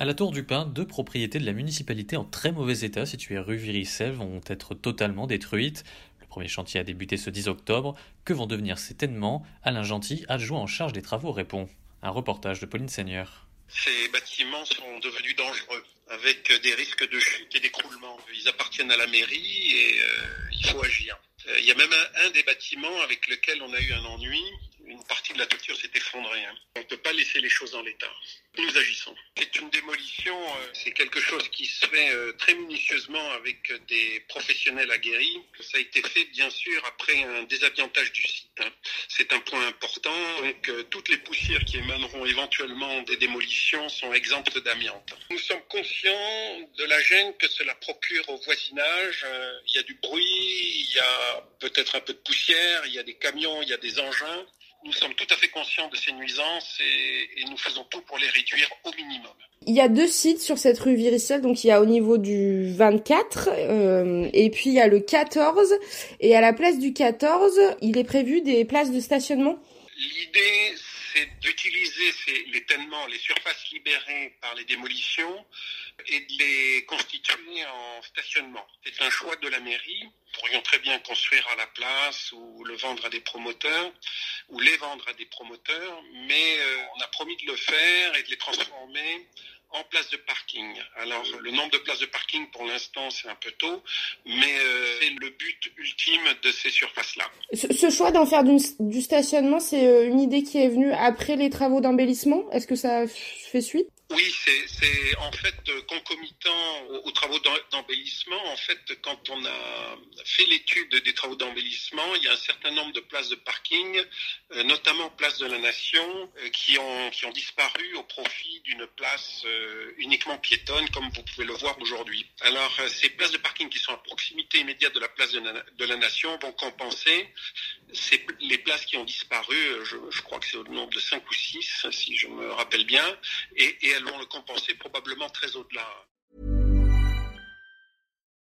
À la Tour du Pin, deux propriétés de la municipalité en très mauvais état situées rue Viricelle vont être totalement détruites. Le premier chantier a débuté ce 10 octobre. Que vont devenir ces ténements Alain Gentil, adjoint en charge des travaux, répond. Un reportage de Pauline Seigneur. Ces bâtiments sont devenus dangereux, avec des risques de chute et d'écroulement. Ils appartiennent à la mairie et euh, il faut agir. Euh, Il y a même un, des bâtiments avec lequel on a eu un ennui. Une partie de la toiture s'est effondrée. hein. On ne peut pas laisser les choses en l'état. Nous agissons. C'est une démolition, euh, c'est quelque chose qui se fait euh, très minutieusement avec des professionnels aguerris. Ça a été fait bien sûr après un désamiantage du site. hein. C'est un point important. Euh, toutes les poussières qui émaneront éventuellement des démolitions sont exemptes d'amiante. Nous sommes conscients de la gêne que cela procure au voisinage. Il y a du bruit, il y a peut-être un peu de poussière, il y a des camions, il y a des engins. Nous sommes tout à fait conscients de ces nuisances et, et nous faisons tout pour les réduire au minimum. Il y a deux sites sur cette rue Viricelle, donc il y a au niveau du 24 euh, et puis il y a le 14 et à la place du 14, il est prévu des places de stationnement. L'idée, c'est d'utiliser les tellement les surfaces libérées par les démolitions et de les constituer en stationnement. C'est un choix de la mairie. Nous pourrions très bien construire à la place ou le vendre à des promoteurs ou les vendre à des promoteurs, mais euh, on a promis de le faire et de les transformer en places de parking. Alors le nombre de places de parking pour l'instant c'est un peu tôt, mais euh, c'est le but ultime de ces surfaces-là. Ce, choix d'en faire du, stationnement, c'est euh, une idée qui est venue après les travaux d'embellissement? Est-ce que ça fait suite? Oui, c'est en fait euh, concomitant aux, aux travaux d'em- d'embellissement. En fait, quand on a fait l'étude des travaux d'embellissement, il y a un certain nombre de places de parking, euh, notamment Place de la Nation, euh, qui ont disparu au profit d'une place uniquement piétonne, comme vous pouvez le voir aujourd'hui. Alors, ces places de parking qui sont à proximité immédiate de la place de la, Nation vont compenser ces, les places qui ont disparu. Je, crois que c'est au nombre de 5 ou 6, si je me rappelle bien, et elles vont le compenser probablement très au-delà.